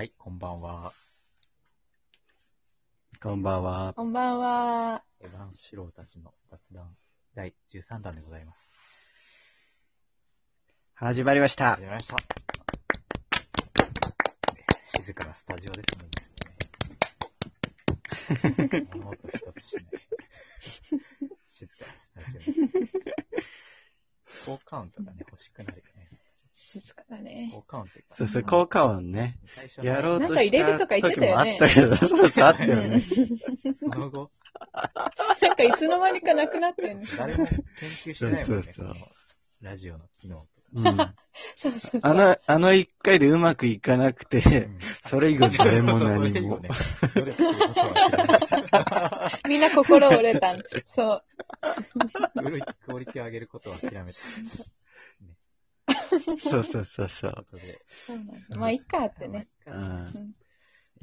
はい、こんばんは。こんばんは。こんばんは。エヴァンシローたちの雑談第13弾でございます。始まりました始。まりました。静かなスタジオですね。いいですねもっと一つしない。静かなスタジオです。効果音とかね、欲しくなるよね。静かだね。効果音って。そうそう、効果音ね。最初のやろうとなんか入れるとか言ってたよねったけど、あったようんね。その後、なんかいつの間にかなくなってんの。誰も研究してないもんね、そうそうそうラジオの機能とか。うん。そうそうそう。あの、あの一回でうまくいかなくて、うんそれ以後誰も何も みんな心折れたんそう。た。クオリティを上げることは諦めた。そうそうそうそう。そうなんだ。まあ、いっかってね。う。ん。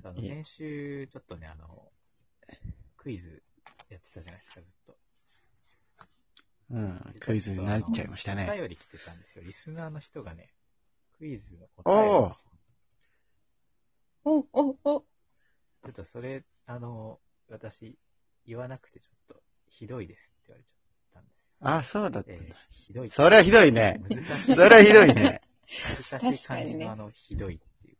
あの、先週、ちょっとね、あの、クイズやってたじゃないですか、ずっと。うん。クイズになっちゃいましたおね。便り来てたんですよ。リスナーの人がね、クイズのお答えをー。お、お、お。ちょっとそれ、あの、私、言わなくてちょっと、ひどいですって言われちゃっ。あ、そうだったんえーだ。ひどい。それはひどいね。難しい。それはひどいね。難しい感じのあの、ひどいっていう。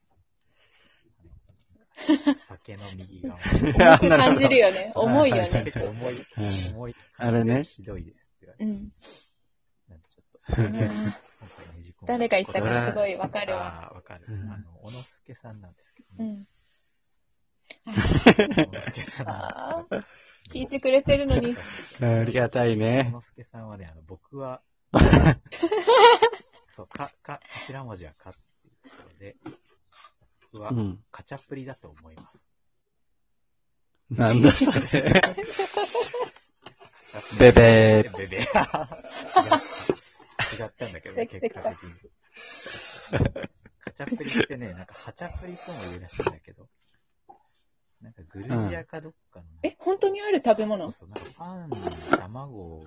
酒の右側。あ重く感じるよね。重いよね。結構重い、うん重いあれねひどいですって言われて。うん。なんでちょっと、うん今回ねじ込む誰が言ったかすごいわかるわ。ああ、わかる。うんあの、小野助さんなんですけどね。うん。あ小野助さんなんですけど。聞いてくれてるのに。ありがたい小ね。野助さんはね、あの、僕は、そう、か、か、頭文字はかっていうところで、僕はう、ん。カチャプリだと思います。なんだそれ。ベ ベベー。ベベ。違った。違ったんだけどね、結た果的に。カチャプリってね、なんかハチャプリとも言うらしいんだけど、なんかグルジアかどっかのね、え、本当にある食べそう物そう、なんかパンに卵を、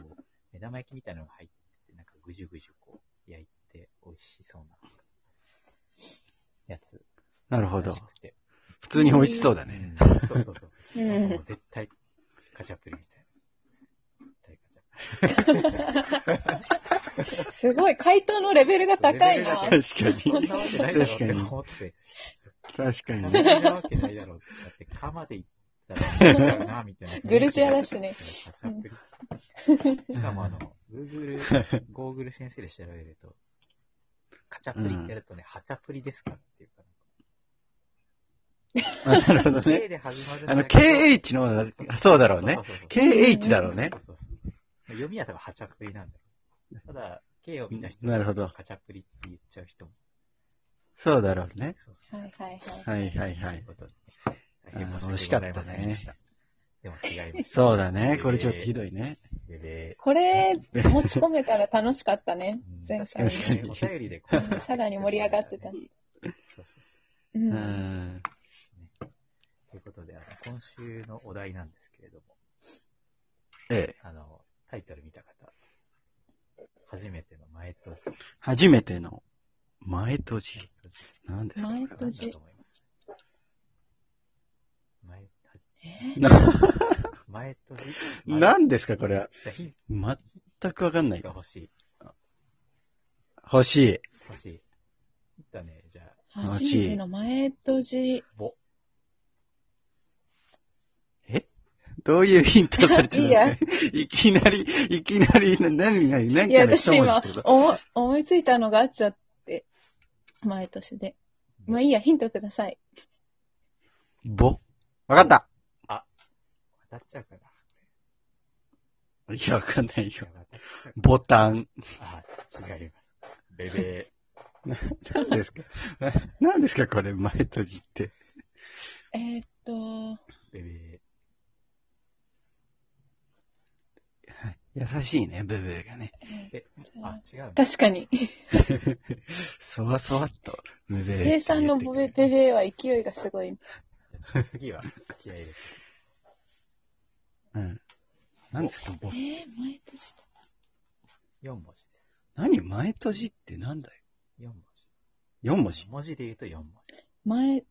目玉焼きみたいなのが入ってて、なんかぐじゅぐじゅこう焼いて美味しそうなやつなるほどらし。くて。普通に美味しそうだね。うんそうそうそうそう。うんもう絶対カチャプリみたいな。絶対カチャプリ。すごい、回答のレベルが高いな。レベル確かに。そんなわけないだろうって思って。確かにャプリね。なわけないだろうって。だって、カまで行ったら言っちゃうな、みたいな。グルジアだしね。カチャプリ。しかもあの、Google、Google 先生で調べると、カチャプリってやるとね、ハチャプリですかっていうか、あなるほど K ね。で始まるんあの、だけど KH の、そうだろうねそ。そうそう KH だろうねそ。うそうそう読みは多分ハチャプリなんだよ。ただ、K を見た人なるほどカチャプリって言っちゃう人も。そうだろうね。そうそう。はいはいはい。はいはいはい。ということで、大変申あー惜しし訳ごかったねざいませんでした。でも違いました。そうだね。これちょっとひどいね。これ、持ち込めたら楽しかったね うん。前確かにお便りでこうさらに盛り上がってた。そうそうそう。う。うんん。ということで、あの、今週のお題なんですけれども、ええ。あの、タイトル見た方、初めての前閉じ。初めての前閉じ。何ですか前これ閉じ前閉じ。前閉じ。何ですかこれは？全くわかんない欲しい。欲しい。欲しい。ヒントはね、じゃあ、初めての前閉じ。ぼ。どういうヒントされてるのいいやいきなり、いきなり、な何が、何いや、私今思思いついたのがあっちゃって、前年で。まあいいや、ヒントください。ぼ？わかった。当たっちゃうかな。いや、わかんないよ。いや当たっちゃうボタン。あ、違います。ベベ何ですか？な何ですかこれ、前閉じって。えーっと、ー、ベベ優しいね、ブブーがね。ー。え、あ、違う。確かに。そわそわっと、ブブー。ペイさんのボベペベは勢いがすごい。次は気合い入れて。うん。何ですか、ぼえー、前閉じ。4文字です。何？前閉じってなんだよ。4文字。4文字。文字で言うと4文字。前、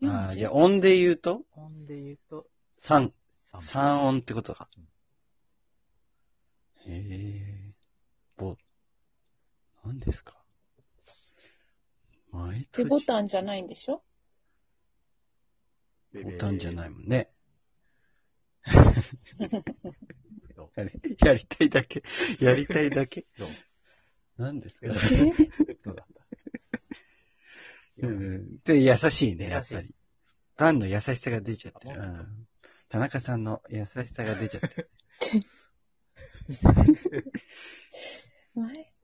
4ああ、文字？じゃあ音で言うと、音で言うと、3、3。3音ってことかうん。へえ。ボ、何ですか？前で、ボタンじゃないんでしょ？ボタンじゃないもんね。やりやりたいだけ。やりたいだけ。何ですか？どうだった？うん。で、優しいね、やっぱり。パンの優しさが出ちゃってる。うん田中さんの優しさが出ちゃってる。前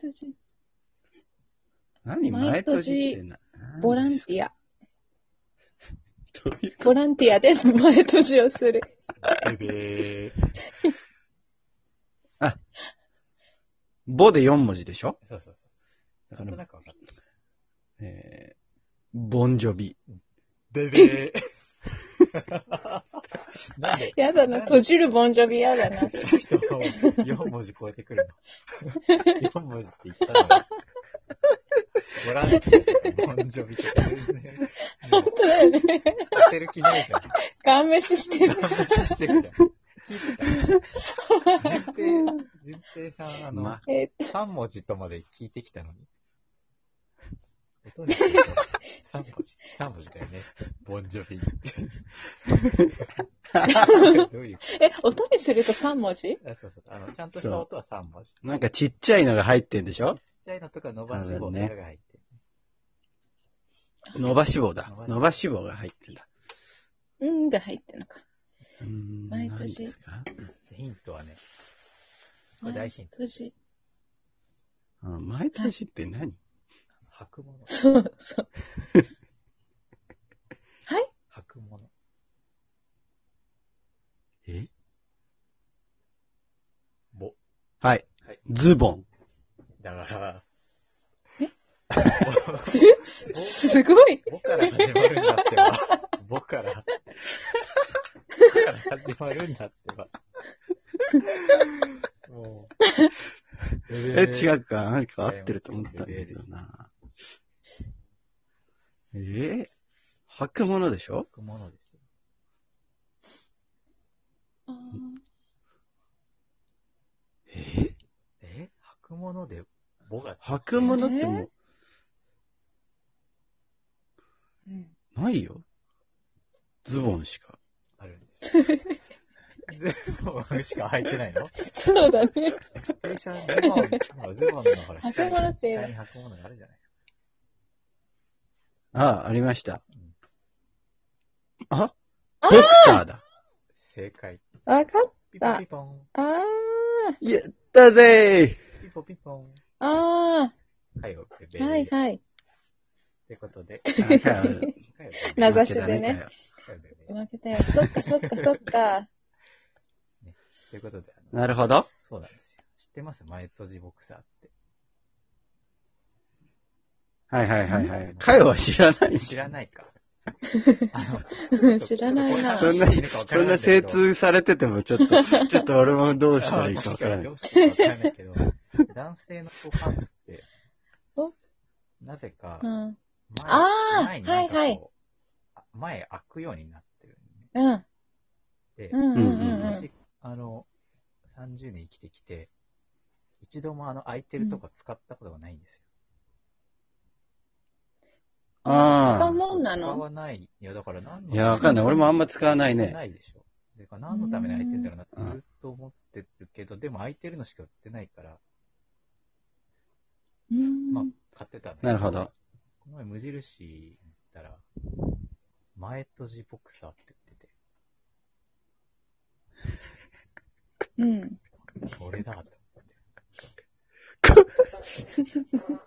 閉じ、何前前閉閉じじってな。ボランティア。ボランティアで前閉じをする。ベベー。ボで4文字でしょ？そうそうそう。だから、なく分かった。えー、ボンジョビ。ベベー。なんで？やだな、閉じるボンジョビやだな。人を4文字超えてくるの。4文字って言ったのに。ボランティアとかボンジョビとか全然、本当だよね。当てる気ないじゃん。ガン飯してる。ガン無視してるじゃん。聞いてた。順平、順平さん、あの、まえー3文字とまで聞いてきたのに。音に3文字。3文字だよね。ボンジョビって。どういうこえ、音にすると3文字？とあそうそう。あの、ちゃんとした音は3文字。ちっなんかちっちゃいのが入ってんでしょ？ちゃいのとか伸ばし棒とかが入ってる。伸ばし棒だ伸ば。し棒が入ってんだ。うんが入ってるのか。うーん。前閉じ何ですか？ヒントはね、これ大ヒント。閉じ。うん前閉じって何？履くもの。そうそう。はい？履くもの。え？ぼ。はいはい。ズボン。だから、え？ぼ すごい。ぼから始まるんだってば。ぼから。ぼから始まるんだってば。もう。え、違う。うか。何か合ってると思ったんだけどな。えー履くものでしょ？履くものですよ。え？え？履くもので、ぼが。履くものってもう、うんないよ。ズボンしか。あるんです。ズボンしか履いてないの？そうだね。ペイさん、ズボン、ほ らズボンのほら、履く下にものって下に履くものがあるじゃないですか。ああ、ありましたうん。あ？あボクサーだ。正解。わかっピポピポン。あやったぜピポピポン。あ、あはい、オッケー。あ、はいはい。ってことで。名指しでね。負けたよ。そっかそっかそっか。ということで、あのなるほど。そうなんですよ。知ってます？前閉じボクサーって。はいはいはいはい。かよは知らない。知らないか。知らないなそんな、そんな精通されててもちょっと、ちょっと俺もどうしたらいいかわからない確かにど。うしていいかわからないけど、男性のこうパンツってお、なぜかう、ん。前あー前になんかこうはいはいあ前開くようになってるんうん。で、うんうんうんうん。私、あの、30年生きてきて、一度もあの、空いてるとこ使ったことがないんですよ。ああ。使わない。いや、だから何のいや、わかんない。俺もあんま使わないね。ないでしょ。でか何のために空いてんだろうなってうんずっと思ってるけど、でも空いてるのしか売ってないから、うんまあ、買ってたの。なるほど。。この前無印行ったら、前閉じボクサーってうん。言ってて、これだと思って。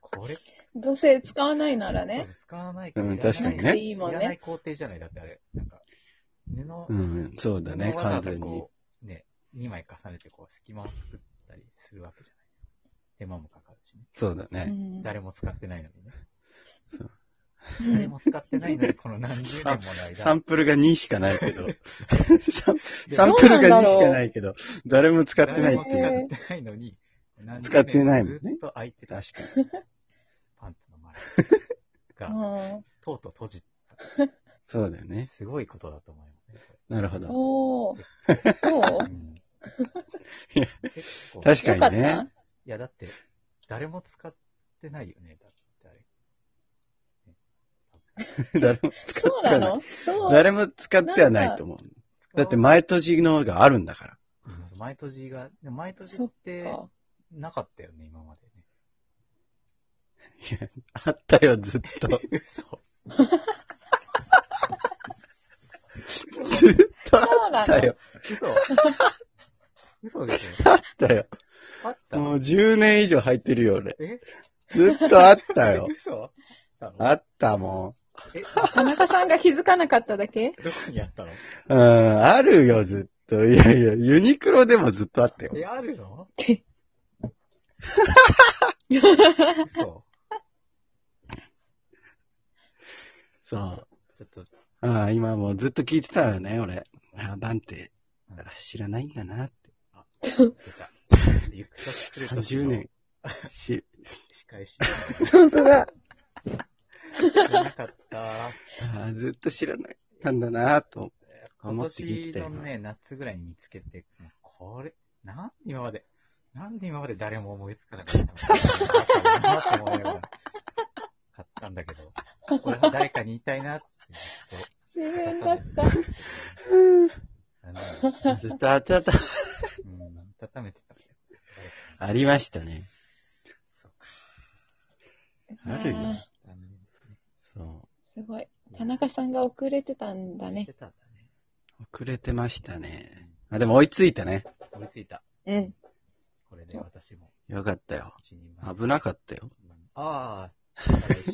これ、どうせ使わないならねそう。使わないからうん確かにねいいもんねいらない工程じゃない、だってあれ。なんか、布、うん、そうだね、布わざわ完全に。ざこう、ね、2枚重ねてこう、隙間を作ったりするわけじゃない。手間もかかるしね。そうだね。うん誰も使ってないのにね。うん誰も使ってないのに、この何十年もの間。サンプルが2しかないけど。サンでサンプルが2しかないけど、誰も使ってないっていう。使ってないのに、何十使ってないもんねずっと開いてた確かに。が、うん。とうとう閉じた。そうだよね。すごいことだと思いますね。なるほど。おー。こそう？いや結構確かにねた。いや、だって、誰も使ってないよね、だってあれ。誰も使ってはない。誰も使ってはないと思う。だって前閉じのがあるんだから。うん前閉じが、でも前閉じそっってか。なかったよね、今まであったよ、ずっと。嘘。ずっとあそうなのったよ。嘘。嘘でしあったよ。ょあったもう10年以上入ってるよ、俺。え？ずっとあったよ。嘘？ああったもえ、田中さんが気づかなかっただけ？どこにあったの？ん。うん、あるよ、ずっと。いやいや、ユニクロでもずっとあったよ。え、あるの？って。嘘。そう。ちょっと、ああ、今もうずっと聞いてたよね、俺。あバンってうん知らないんだなって。出た。ゆく年来る年30の年。し、仕返し。本当だ。知らなかった。ああずっと知らない。なんだなと今思って聞いてたよ。年のね、夏ぐらいに見つけて、これ、なんで今まで、なんで今まで誰も思いつかなかったのかなって思いながら買ったんだけど、これは誰かに言いたいなってず自っと分だった。ずっとあったあった。うん、温めてたありましたね。そうか。あるよあー残念ですね。そすごい。田中さんが遅れてたんだね言って。たんだね。う。遅れてましたね。あ、でも追いついたね。追いついた。うん。これで私もよかったよ。一人前。危なかったよ。うんああ、